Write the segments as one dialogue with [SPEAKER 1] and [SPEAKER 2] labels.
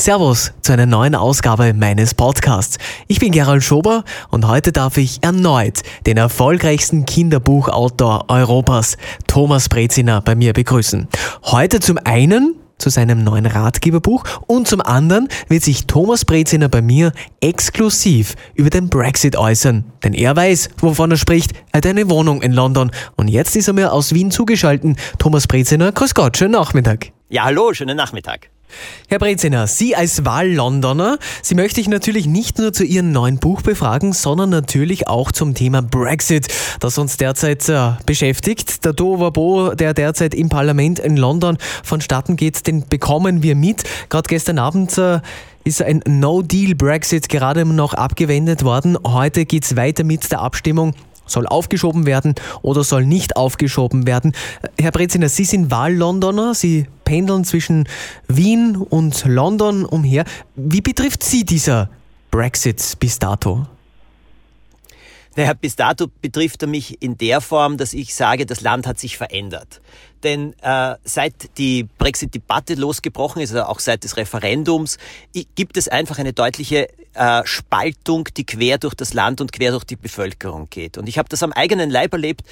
[SPEAKER 1] Servus zu einer neuen Ausgabe meines Podcasts. Ich bin Gerald Schober und heute darf ich erneut den erfolgreichsten Kinderbuchautor Europas, Thomas Breziner, bei mir begrüßen. Heute zum einen zu seinem neuen Ratgeberbuch und zum anderen wird sich Thomas Breziner bei mir exklusiv über den Brexit äußern. Denn er weiß, wovon er spricht. Er hat eine Wohnung in London und jetzt ist er mir aus Wien zugeschaltet. Thomas Breziner, grüß Gott, schönen Nachmittag.
[SPEAKER 2] Ja, hallo, schönen Nachmittag.
[SPEAKER 1] Herr Breziner, Sie als Wahl-Londoner, Sie möchte ich natürlich nicht nur zu Ihrem neuen Buch befragen, sondern natürlich auch zum Thema Brexit, das uns derzeit äh, beschäftigt. Der Tovabo, der derzeit im Parlament in London vonstatten geht, den bekommen wir mit. Gerade gestern Abend äh, ist ein No-Deal-Brexit gerade noch abgewendet worden. Heute geht es weiter mit der Abstimmung soll aufgeschoben werden oder soll nicht aufgeschoben werden. Herr Breziner, Sie sind Wahl-Londoner, Sie pendeln zwischen Wien und London umher. Wie betrifft Sie dieser Brexit bis dato?
[SPEAKER 2] Naja, bis dato betrifft er mich in der Form, dass ich sage, das Land hat sich verändert. Denn äh, seit die Brexit-Debatte losgebrochen ist, also auch seit des Referendums, gibt es einfach eine deutliche äh, Spaltung, die quer durch das Land und quer durch die Bevölkerung geht. Und ich habe das am eigenen Leib erlebt.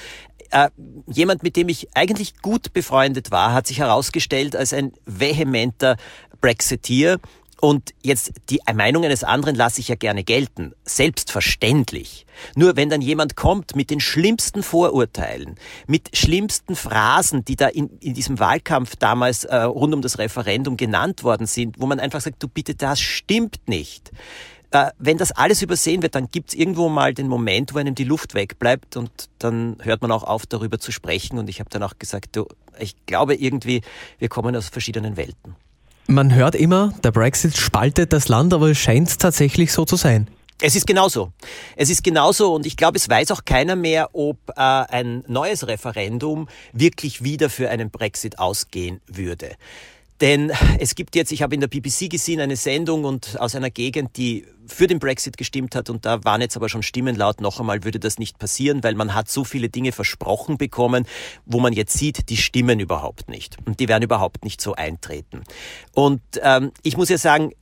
[SPEAKER 2] Äh, jemand, mit dem ich eigentlich gut befreundet war, hat sich herausgestellt als ein vehementer Brexiteer und jetzt die Meinung eines anderen lasse ich ja gerne gelten. Selbstverständlich. Nur wenn dann jemand kommt mit den schlimmsten Vorurteilen, mit schlimmsten Phrasen, die da in, in diesem Wahlkampf damals äh, rund um das Referendum genannt worden sind, wo man einfach sagt, du bitte, das stimmt nicht. Äh, wenn das alles übersehen wird, dann gibt's irgendwo mal den Moment, wo einem die Luft wegbleibt und dann hört man auch auf, darüber zu sprechen. Und ich habe dann auch gesagt, du, ich glaube irgendwie, wir kommen aus verschiedenen Welten.
[SPEAKER 1] Man hört immer, der Brexit spaltet das Land, aber es scheint tatsächlich so zu sein.
[SPEAKER 2] Es ist genauso. Es ist genauso und ich glaube, es weiß auch keiner mehr, ob äh, ein neues Referendum wirklich wieder für einen Brexit ausgehen würde. Denn es gibt jetzt, ich habe in der BBC gesehen, eine Sendung und aus einer Gegend, die für den Brexit gestimmt hat und da waren jetzt aber schon Stimmen laut, noch einmal würde das nicht passieren, weil man hat so viele Dinge versprochen bekommen, wo man jetzt sieht, die stimmen überhaupt nicht und die werden überhaupt nicht so eintreten. Und ähm, ich muss ja sagen,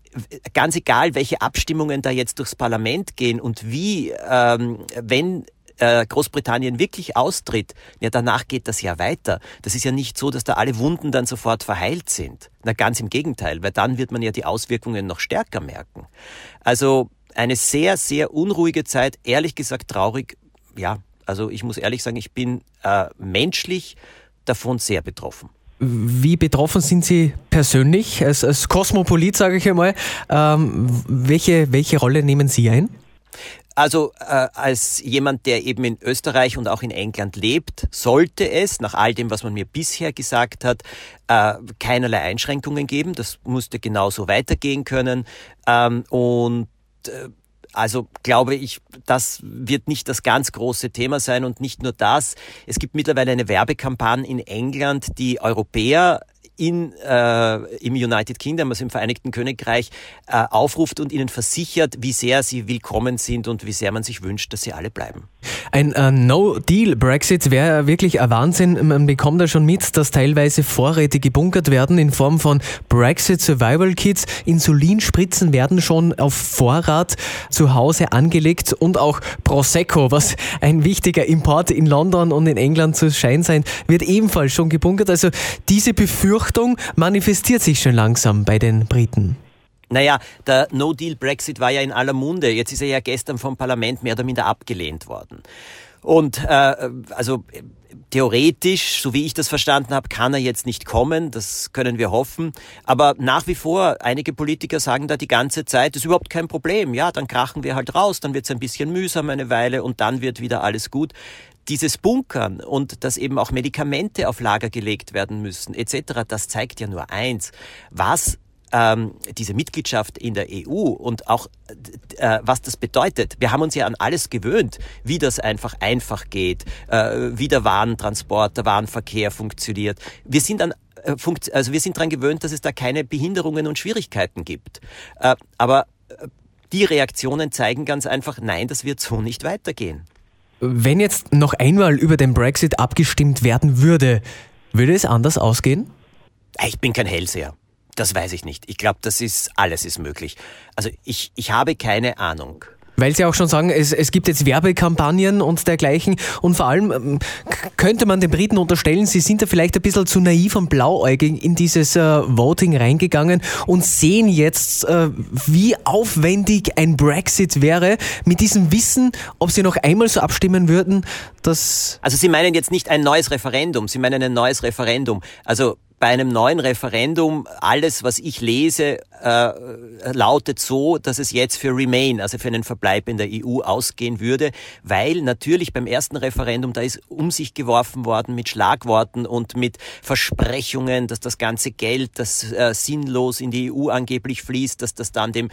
[SPEAKER 2] ganz egal, welche Abstimmungen da jetzt durchs Parlament gehen und wie, ähm, wenn äh, Großbritannien wirklich austritt, ja, danach geht das ja weiter. Das ist ja nicht so, dass da alle Wunden dann sofort verheilt sind. Na, ganz im Gegenteil, weil dann wird man ja die Auswirkungen noch stärker merken. Also eine sehr, sehr unruhige Zeit, ehrlich gesagt traurig. Ja, also ich muss ehrlich sagen, ich bin äh, menschlich davon sehr betroffen.
[SPEAKER 1] Wie betroffen sind Sie persönlich als, als Kosmopolit, sage ich einmal? Ähm, welche, welche Rolle nehmen Sie ein?
[SPEAKER 2] Also äh, als jemand, der eben in Österreich und auch in England lebt, sollte es, nach all dem, was man mir bisher gesagt hat, äh, keinerlei Einschränkungen geben. Das musste genauso weitergehen können. Ähm, und äh, also glaube ich, das wird nicht das ganz große Thema sein und nicht nur das. Es gibt mittlerweile eine Werbekampagne in England, die Europäer in, äh, im United Kingdom, also im Vereinigten Königreich, äh, aufruft und ihnen versichert, wie sehr sie willkommen sind und wie sehr man sich wünscht, dass sie alle bleiben.
[SPEAKER 1] Ein äh, No-Deal-Brexit wäre wirklich ein Wahnsinn. Man bekommt da schon mit, dass teilweise Vorräte gebunkert werden in Form von Brexit Survival Kits. Insulinspritzen werden schon auf Vorrat zu Hause angelegt und auch Prosecco, was ein wichtiger Import in London und in England zu Schein sein, wird ebenfalls schon gebunkert. Also diese Befürchtung manifestiert sich schon langsam bei den Briten.
[SPEAKER 2] Naja, der No-Deal-Brexit war ja in aller Munde. Jetzt ist er ja gestern vom Parlament mehr oder minder abgelehnt worden. Und äh, also theoretisch, so wie ich das verstanden habe, kann er jetzt nicht kommen. Das können wir hoffen. Aber nach wie vor, einige Politiker sagen da die ganze Zeit, ist überhaupt kein Problem. Ja, dann krachen wir halt raus, dann wird es ein bisschen mühsam eine Weile und dann wird wieder alles gut dieses Bunkern und dass eben auch Medikamente auf Lager gelegt werden müssen etc., das zeigt ja nur eins, was ähm, diese Mitgliedschaft in der EU und auch äh, was das bedeutet. Wir haben uns ja an alles gewöhnt, wie das einfach einfach geht, äh, wie der Warentransport, der Warenverkehr funktioniert. Wir sind an äh, also wir sind daran gewöhnt, dass es da keine Behinderungen und Schwierigkeiten gibt. Äh, aber äh, die Reaktionen zeigen ganz einfach, nein, das wird so nicht weitergehen.
[SPEAKER 1] Wenn jetzt noch einmal über den Brexit abgestimmt werden würde, würde es anders ausgehen?
[SPEAKER 2] Ich bin kein Hellseher. Das weiß ich nicht. Ich glaube, das ist, alles ist möglich. Also ich, ich habe keine Ahnung.
[SPEAKER 1] Weil Sie auch schon sagen, es, es gibt jetzt Werbekampagnen und dergleichen. Und vor allem ähm, könnte man den Briten unterstellen, sie sind da vielleicht ein bisschen zu naiv und blauäugig in dieses äh, Voting reingegangen und sehen jetzt, äh, wie aufwendig ein Brexit wäre, mit diesem Wissen, ob sie noch einmal so abstimmen würden, dass...
[SPEAKER 2] Also Sie meinen jetzt nicht ein neues Referendum, Sie meinen ein neues Referendum. Also bei einem neuen Referendum, alles, was ich lese, äh, lautet so, dass es jetzt für Remain, also für einen Verbleib in der EU ausgehen würde, weil natürlich beim ersten Referendum, da ist um sich geworfen worden mit Schlagworten und mit Versprechungen, dass das ganze Geld, das äh, sinnlos in die EU angeblich fließt, dass das dann dem,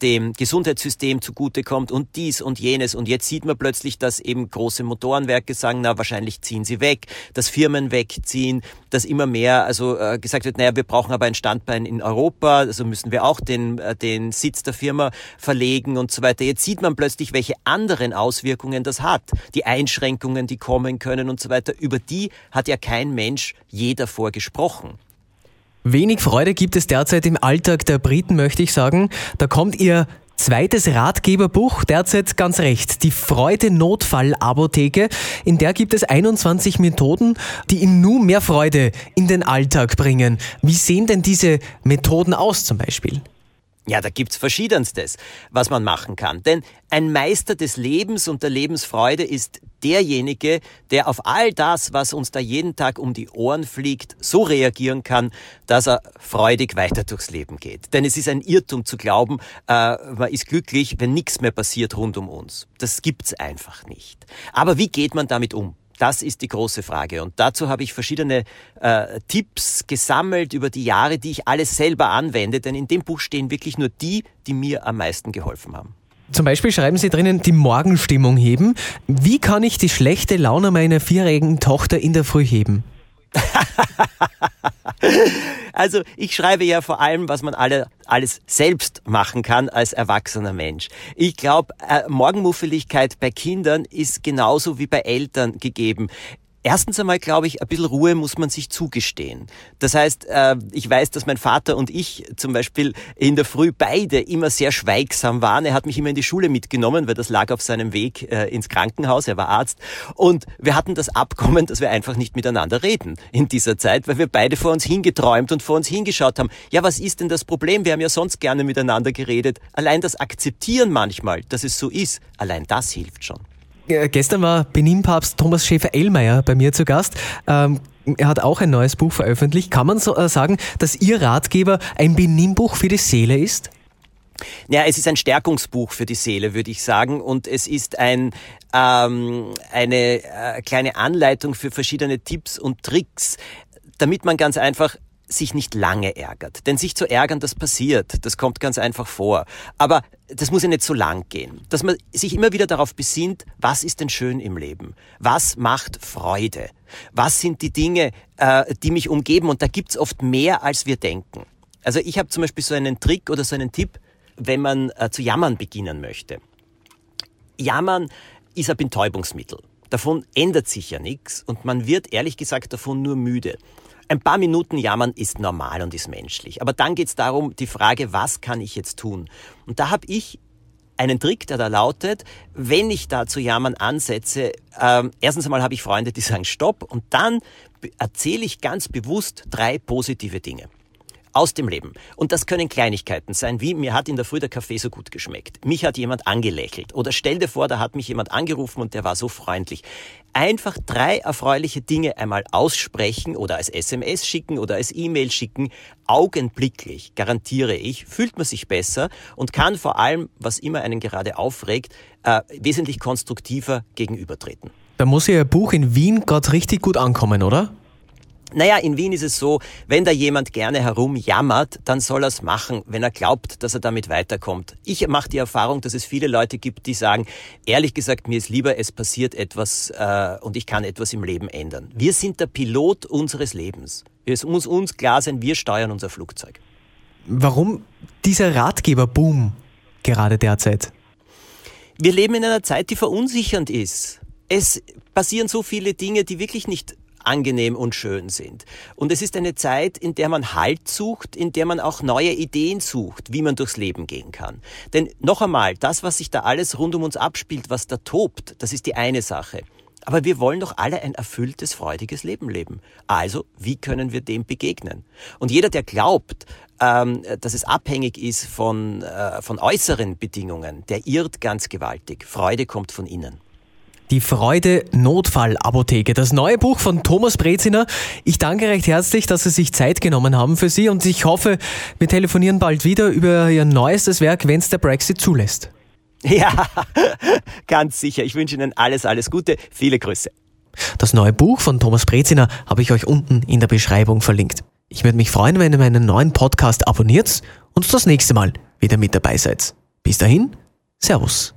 [SPEAKER 2] dem Gesundheitssystem zugutekommt und dies und jenes. Und jetzt sieht man plötzlich, dass eben große Motorenwerke sagen, na, wahrscheinlich ziehen sie weg, dass Firmen wegziehen, dass immer mehr, also äh, gesagt wird, naja, wir brauchen aber ein Standbein in Europa, also müssen wir auch den, äh, den Sitz der Firma verlegen und so weiter. Jetzt sieht man plötzlich, welche anderen Auswirkungen das hat. Die Einschränkungen, die kommen können und so weiter. Über die hat ja kein Mensch je davor gesprochen.
[SPEAKER 1] Wenig Freude gibt es derzeit im Alltag der Briten, möchte ich sagen. Da kommt ihr Zweites Ratgeberbuch, derzeit ganz recht, die Freude Notfallapotheke. In der gibt es 21 Methoden, die Ihnen nur mehr Freude in den Alltag bringen. Wie sehen denn diese Methoden aus zum Beispiel?
[SPEAKER 2] Ja, da gibt's verschiedenstes, was man machen kann. Denn ein Meister des Lebens und der Lebensfreude ist derjenige, der auf all das, was uns da jeden Tag um die Ohren fliegt, so reagieren kann, dass er freudig weiter durchs Leben geht. Denn es ist ein Irrtum zu glauben, äh, man ist glücklich, wenn nichts mehr passiert rund um uns. Das gibt's einfach nicht. Aber wie geht man damit um? Das ist die große Frage. Und dazu habe ich verschiedene äh, Tipps gesammelt über die Jahre, die ich alles selber anwende. Denn in dem Buch stehen wirklich nur die, die mir am meisten geholfen haben.
[SPEAKER 1] Zum Beispiel schreiben Sie drinnen, die Morgenstimmung heben. Wie kann ich die schlechte Laune meiner vierjährigen Tochter in der Früh heben?
[SPEAKER 2] also ich schreibe ja vor allem, was man alle, alles selbst machen kann als erwachsener Mensch. Ich glaube, äh, Morgenmuffeligkeit bei Kindern ist genauso wie bei Eltern gegeben. Erstens einmal glaube ich, ein bisschen Ruhe muss man sich zugestehen. Das heißt, äh, ich weiß, dass mein Vater und ich zum Beispiel in der Früh beide immer sehr schweigsam waren. Er hat mich immer in die Schule mitgenommen, weil das lag auf seinem Weg äh, ins Krankenhaus. Er war Arzt. Und wir hatten das Abkommen, dass wir einfach nicht miteinander reden in dieser Zeit, weil wir beide vor uns hingeträumt und vor uns hingeschaut haben. Ja, was ist denn das Problem? Wir haben ja sonst gerne miteinander geredet. Allein das Akzeptieren manchmal, dass es so ist, allein das hilft schon.
[SPEAKER 1] Äh, gestern war Benin-Papst Thomas Schäfer-Ellmeier bei mir zu Gast. Ähm, er hat auch ein neues Buch veröffentlicht. Kann man so äh, sagen, dass Ihr Ratgeber ein Benin-Buch für die Seele ist?
[SPEAKER 2] Ja, es ist ein Stärkungsbuch für die Seele, würde ich sagen. Und es ist ein, ähm, eine äh, kleine Anleitung für verschiedene Tipps und Tricks, damit man ganz einfach sich nicht lange ärgert. Denn sich zu ärgern, das passiert. Das kommt ganz einfach vor. Aber das muss ja nicht so lang gehen. Dass man sich immer wieder darauf besinnt, was ist denn schön im Leben? Was macht Freude? Was sind die Dinge, äh, die mich umgeben? Und da gibt's oft mehr, als wir denken. Also ich habe zum Beispiel so einen Trick oder so einen Tipp, wenn man äh, zu jammern beginnen möchte. Jammern ist ein Betäubungsmittel. Davon ändert sich ja nichts und man wird ehrlich gesagt davon nur müde. Ein paar Minuten jammern ist normal und ist menschlich. Aber dann geht es darum, die Frage, was kann ich jetzt tun? Und da habe ich einen Trick, der da lautet, wenn ich da zu jammern ansetze, ähm, erstens einmal habe ich Freunde, die sagen Stopp und dann erzähle ich ganz bewusst drei positive Dinge aus dem Leben. Und das können Kleinigkeiten sein, wie mir hat in der Früh der Kaffee so gut geschmeckt. Mich hat jemand angelächelt. Oder stell dir vor, da hat mich jemand angerufen und der war so freundlich. Einfach drei erfreuliche Dinge einmal aussprechen oder als SMS schicken oder als E-Mail schicken. Augenblicklich, garantiere ich, fühlt man sich besser und kann vor allem, was immer einen gerade aufregt, äh, wesentlich konstruktiver gegenübertreten.
[SPEAKER 1] Da muss Ihr Buch in Wien gerade richtig gut ankommen, oder?
[SPEAKER 2] Naja, in Wien ist es so, wenn da jemand gerne herumjammert, dann soll er es machen, wenn er glaubt, dass er damit weiterkommt. Ich mache die Erfahrung, dass es viele Leute gibt, die sagen, ehrlich gesagt, mir ist lieber, es passiert etwas äh, und ich kann etwas im Leben ändern. Wir sind der Pilot unseres Lebens. Es muss uns klar sein, wir steuern unser Flugzeug.
[SPEAKER 1] Warum dieser Ratgeberboom gerade derzeit?
[SPEAKER 2] Wir leben in einer Zeit, die verunsichernd ist. Es passieren so viele Dinge, die wirklich nicht angenehm und schön sind. Und es ist eine Zeit, in der man Halt sucht, in der man auch neue Ideen sucht, wie man durchs Leben gehen kann. Denn noch einmal, das, was sich da alles rund um uns abspielt, was da tobt, das ist die eine Sache. Aber wir wollen doch alle ein erfülltes, freudiges Leben leben. Also, wie können wir dem begegnen? Und jeder, der glaubt, ähm, dass es abhängig ist von, äh, von äußeren Bedingungen, der irrt ganz gewaltig. Freude kommt von innen.
[SPEAKER 1] Die Freude Notfallapotheke, das neue Buch von Thomas Breziner. Ich danke recht herzlich, dass Sie sich Zeit genommen haben für Sie und ich hoffe, wir telefonieren bald wieder über Ihr neuestes Werk, wenn es der Brexit zulässt.
[SPEAKER 2] Ja, ganz sicher. Ich wünsche Ihnen alles, alles Gute. Viele Grüße.
[SPEAKER 1] Das neue Buch von Thomas Breziner habe ich euch unten in der Beschreibung verlinkt. Ich würde mich freuen, wenn ihr meinen neuen Podcast abonniert und das nächste Mal wieder mit dabei seid. Bis dahin, Servus.